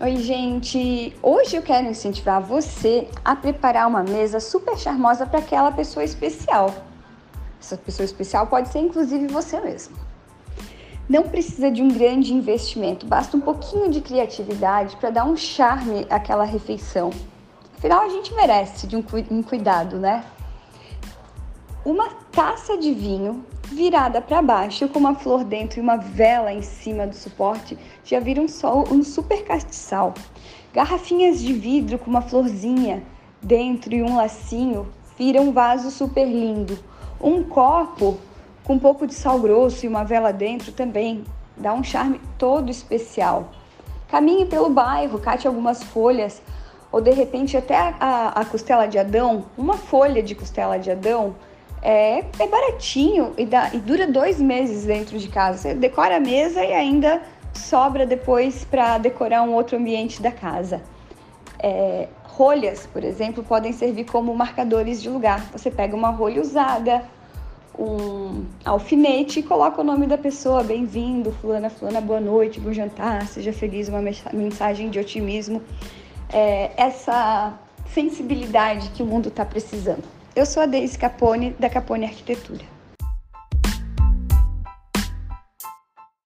Oi, gente! Hoje eu quero incentivar você a preparar uma mesa super charmosa para aquela pessoa especial. Essa pessoa especial pode ser inclusive você mesmo. Não precisa de um grande investimento, basta um pouquinho de criatividade para dar um charme àquela refeição. Afinal, a gente merece de um, cuidado, né? Uma taça de vinho virada para baixo com uma flor dentro e uma vela em cima do suporte já vira um, sol, um super castiçal. Garrafinhas de vidro com uma florzinha dentro e um lacinho vira um vaso super lindo. Um copo com um pouco de sal grosso e uma vela dentro também dá um charme todo especial. Caminhe pelo bairro, cate algumas folhas ou de repente até a, a costela de Adão, uma folha de costela de Adão é, é baratinho e, dá, e dura dois meses dentro de casa. Você decora a mesa e ainda sobra depois para decorar um outro ambiente da casa. É, rolhas, por exemplo, podem servir como marcadores de lugar. Você pega uma rolha usada, um alfinete e coloca o nome da pessoa, bem-vindo, fulana, fulana, boa noite, bom jantar, seja feliz, uma mensagem de otimismo. É, essa sensibilidade que o mundo está precisando. Eu sou a Deise Capone, da Capone Arquitetura.